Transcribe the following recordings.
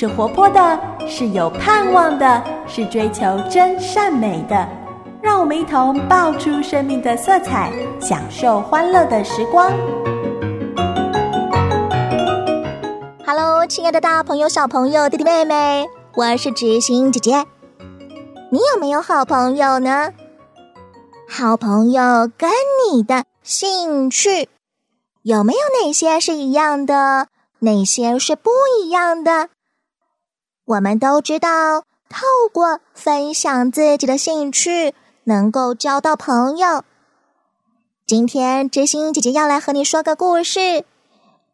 是活泼的，是有盼望的，是追求真善美的。让我们一同爆出生命的色彩，享受欢乐的时光。Hello，亲爱的大朋友、小朋友、弟弟妹妹，我是知心姐姐。你有没有好朋友呢？好朋友跟你的兴趣有没有哪些是一样的？哪些是不一样的？我们都知道，透过分享自己的兴趣，能够交到朋友。今天知心姐姐要来和你说个故事。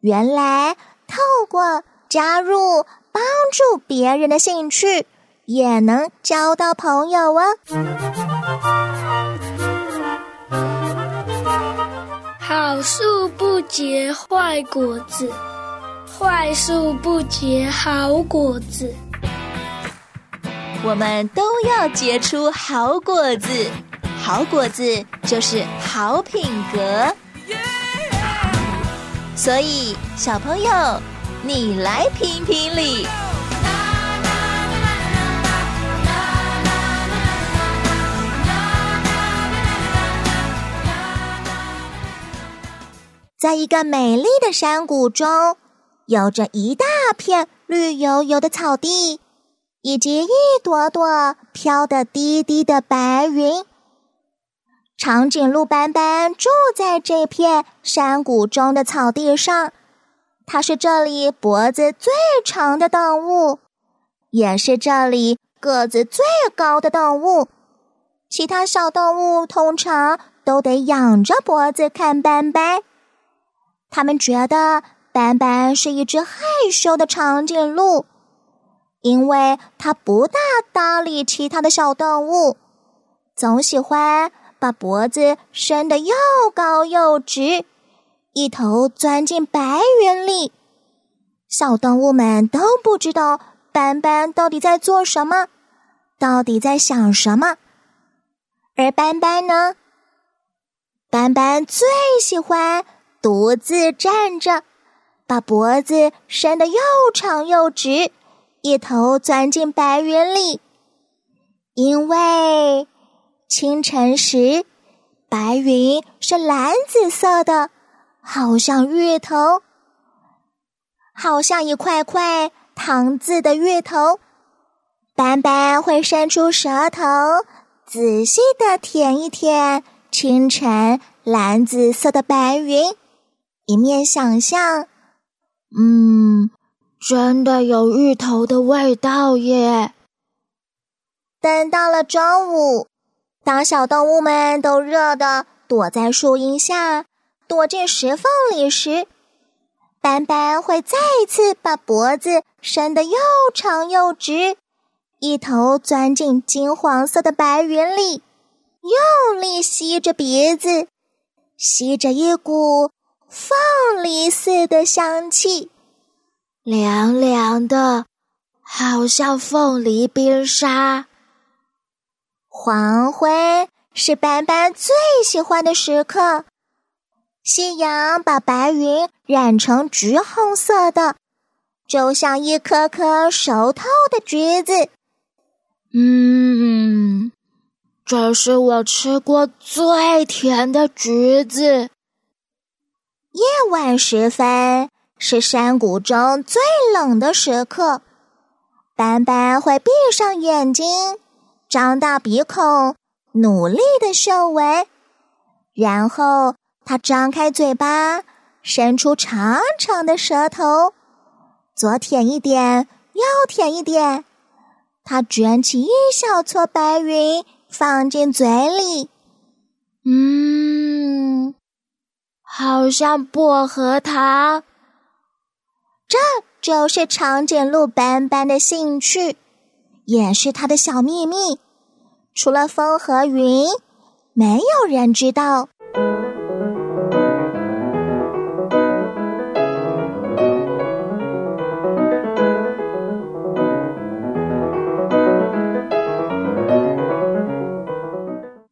原来，透过加入帮助别人的兴趣，也能交到朋友哦。好树不结坏果子。坏树不结好果子，我们都要结出好果子。好果子就是好品格。所以，小朋友，你来评评理。在一个美丽的山谷中。有着一大片绿油油的草地，以及一朵朵飘得低低的白云。长颈鹿斑斑住在这片山谷中的草地上，它是这里脖子最长的动物，也是这里个子最高的动物。其他小动物通常都得仰着脖子看斑斑，他们觉得。斑斑是一只害羞的长颈鹿，因为它不大搭理其他的小动物，总喜欢把脖子伸得又高又直，一头钻进白云里。小动物们都不知道斑斑到底在做什么，到底在想什么。而斑斑呢？斑斑最喜欢独自站着。把脖子伸得又长又直，一头钻进白云里。因为清晨时，白云是蓝紫色的，好像芋头，好像一块块糖渍的芋头。斑斑会伸出舌头，仔细的舔一舔清晨蓝紫色的白云，一面想象。嗯，真的有芋头的味道耶！等到了中午，当小动物们都热的躲在树荫下、躲进石缝里时，斑斑会再一次把脖子伸得又长又直，一头钻进金黄色的白云里，用力吸着鼻子，吸着一股。凤梨似的香气，凉凉的，好像凤梨冰沙。黄昏是斑斑最喜欢的时刻，夕阳把白云染成橘红色的，就像一颗颗熟透的橘子。嗯，这是我吃过最甜的橘子。夜晚时分是山谷中最冷的时刻，斑斑会闭上眼睛，张大鼻孔，努力的嗅闻，然后他张开嘴巴，伸出长长的舌头，左舔一点，右舔一点，他卷起一小撮白云，放进嘴里，嗯。好像薄荷糖，这就是长颈鹿斑斑的兴趣，也是它的小秘密。除了风和云，没有人知道。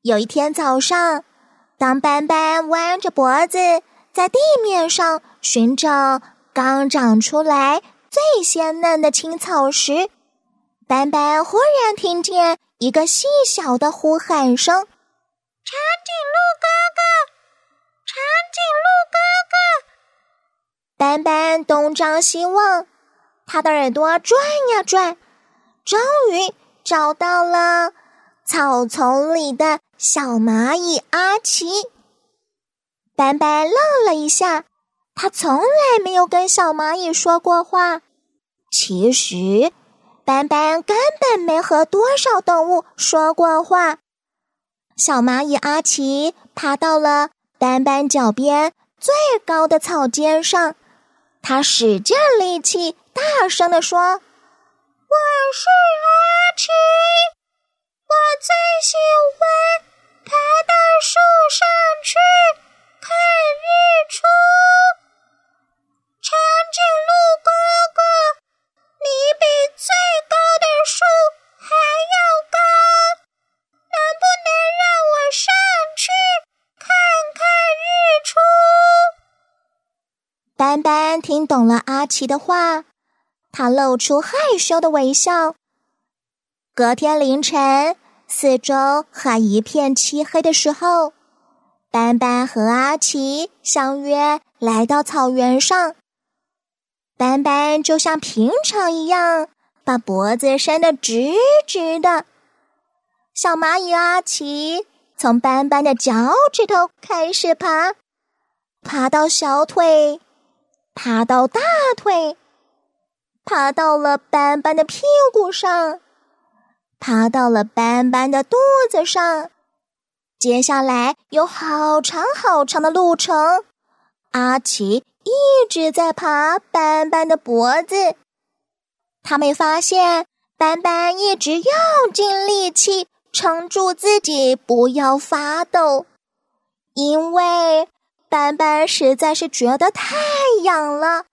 有一天早上。当斑斑弯着脖子在地面上寻找刚长出来、最鲜嫩的青草时，斑斑忽然听见一个细小的呼喊声：“长颈鹿哥哥，长颈鹿哥哥！”斑斑东张西望，他的耳朵转呀转，终于找到了草丛里的小蚂蚁阿奇。斑斑愣了一下。他从来没有跟小蚂蚁说过话。其实，斑斑根本没和多少动物说过话。小蚂蚁阿奇爬到了斑斑脚边最高的草尖上，他使劲力气，大声地说：“我是阿奇，我最喜欢爬到树上去看日出。”长颈鹿哥哥，你比最高的树还要高，能不能让我上去看看日出？斑斑听懂了阿奇的话，他露出害羞的微笑。隔天凌晨，四周还一片漆黑的时候，斑斑和阿奇相约来到草原上。斑斑就像平常一样，把脖子伸得直直的。小蚂蚁阿奇从斑斑的脚趾头开始爬，爬到小腿，爬到大腿，爬到了斑斑的屁股上，爬到了斑斑的肚子上。接下来有好长好长的路程，阿奇。一直在爬斑斑的脖子，他没发现斑斑一直用尽力气撑住自己，不要发抖，因为斑斑实在是觉得太痒了。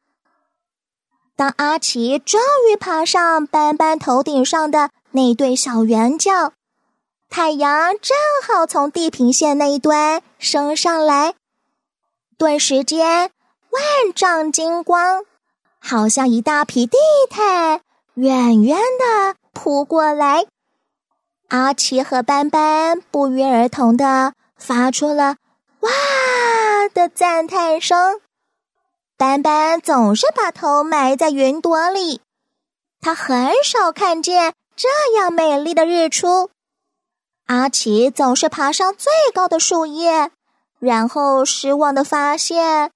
当阿奇终于爬上斑斑头顶上的那对小圆角，太阳正好从地平线那一端升上来，顿时间。万丈金光，好像一大匹地毯，远远的扑过来。阿奇和斑斑不约而同的发出了“哇”的赞叹声。斑斑总是把头埋在云朵里，他很少看见这样美丽的日出。阿奇总是爬上最高的树叶，然后失望的发现。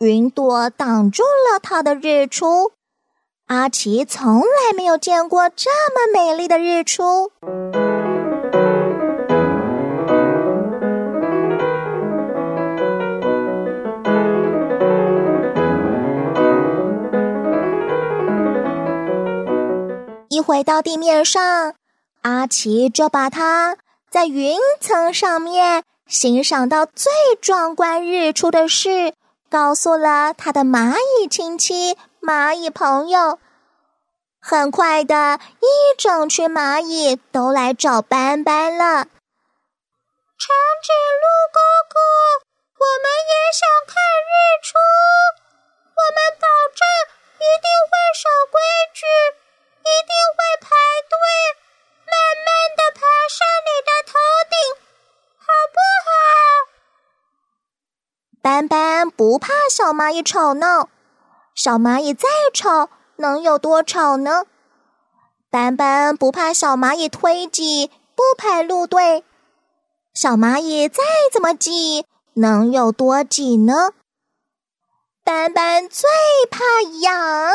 云朵挡住了他的日出，阿奇从来没有见过这么美丽的日出。一回到地面上，阿奇就把他在云层上面欣赏到最壮观日出的事。告诉了他的蚂蚁亲戚、蚂蚁朋友。很快的一整群蚂蚁都来找斑斑了。长颈鹿哥哥，我们也想看日出，我们保证一定会守规不怕小蚂蚁吵闹，小蚂蚁再吵能有多吵呢？斑斑不怕小蚂蚁推挤不排路队，小蚂蚁再怎么挤能有多挤呢？斑斑最怕痒，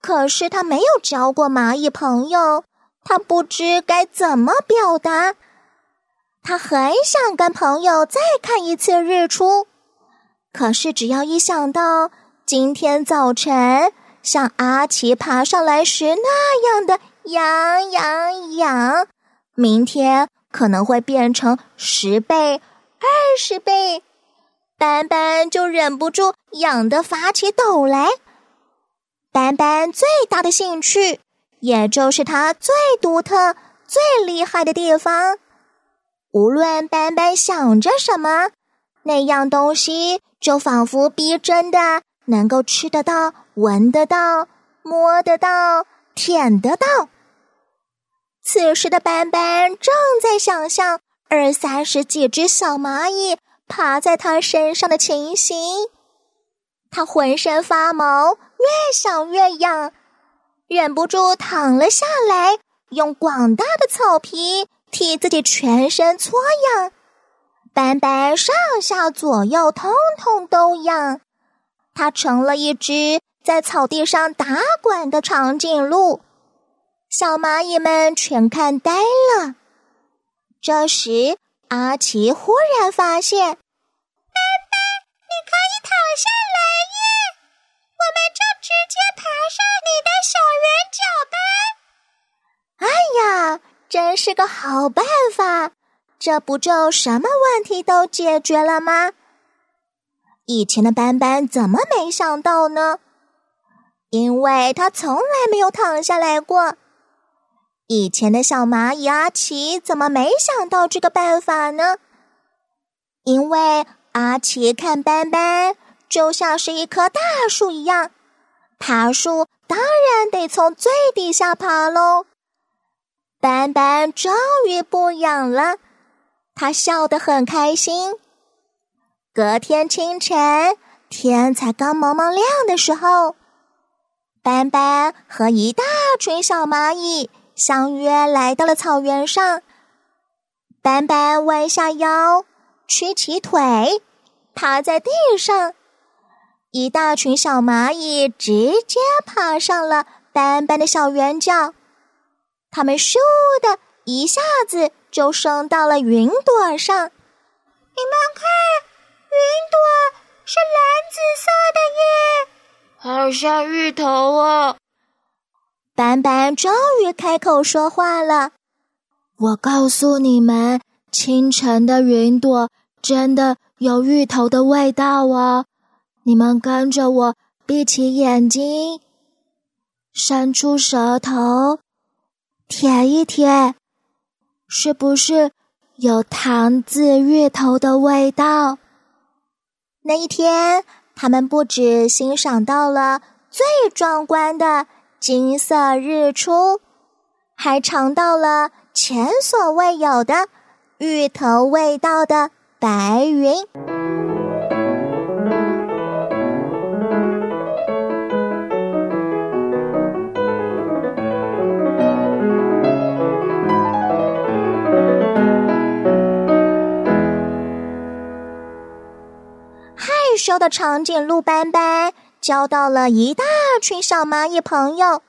可是他没有交过蚂蚁朋友，他不知该怎么表达。他很想跟朋友再看一次日出。可是，只要一想到今天早晨像阿奇爬上来时那样的痒痒痒，明天可能会变成十倍、二十倍，斑斑就忍不住痒得发起抖来。斑斑最大的兴趣，也就是它最独特、最厉害的地方，无论斑斑想着什么。那样东西就仿佛逼真的，能够吃得到、闻得到，摸得到，舔得到。此时的斑斑正在想象二三十几只小蚂蚁爬在它身上的情形，它浑身发毛，越想越痒，忍不住躺了下来，用广大的草皮替自己全身搓痒。斑斑上下左右通通都痒，它成了一只在草地上打滚的长颈鹿。小蚂蚁们全看呆了。这时，阿奇忽然发现：“斑斑，你可以躺下来耶！我们就直接爬上你的小圆角吧。”哎呀，真是个好办法！这不就什么问题都解决了吗？以前的斑斑怎么没想到呢？因为他从来没有躺下来过。以前的小蚂蚁阿奇怎么没想到这个办法呢？因为阿奇看斑斑就像是一棵大树一样，爬树当然得从最底下爬喽。斑斑终于不痒了，他笑得很开心。隔天清晨，天才刚蒙蒙亮的时候，斑斑和一大群小蚂蚁。相约来到了草原上，斑斑弯下腰，屈起腿，趴在地上。一大群小蚂蚁直接爬上了斑斑的小圆角，它们咻的一下子就升到了云朵上。你们看，云朵是蓝紫色的耶，好像芋头哦。斑斑终于开口说话了：“我告诉你们，清晨的云朵真的有芋头的味道哦！你们跟着我，闭起眼睛，伸出舌头，舔一舔，是不是有糖渍芋头的味道？”那一天，他们不止欣赏到了最壮观的。金色日出，还尝到了前所未有的芋头味道的白云。的长颈鹿斑斑。交到了一大群小蚂蚁朋友，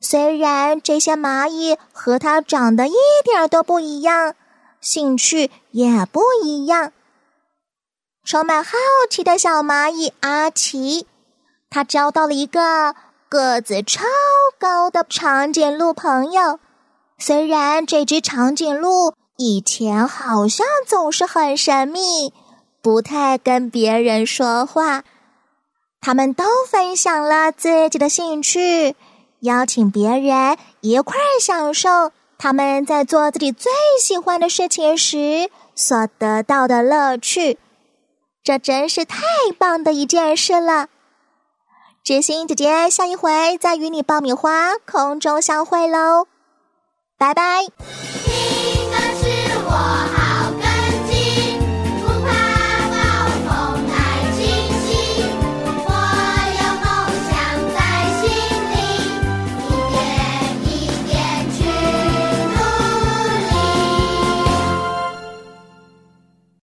虽然这些蚂蚁和它长得一点都不一样，兴趣也不一样。充满好奇的小蚂蚁阿奇，他交到了一个个子超高的长颈鹿朋友。虽然这只长颈鹿以前好像总是很神秘，不太跟别人说话。他们都分享了自己的兴趣，邀请别人一块儿享受他们在做自己最喜欢的事情时所得到的乐趣。这真是太棒的一件事了！知心姐姐，下一回再与你爆米花空中相会喽，拜拜。听的是我。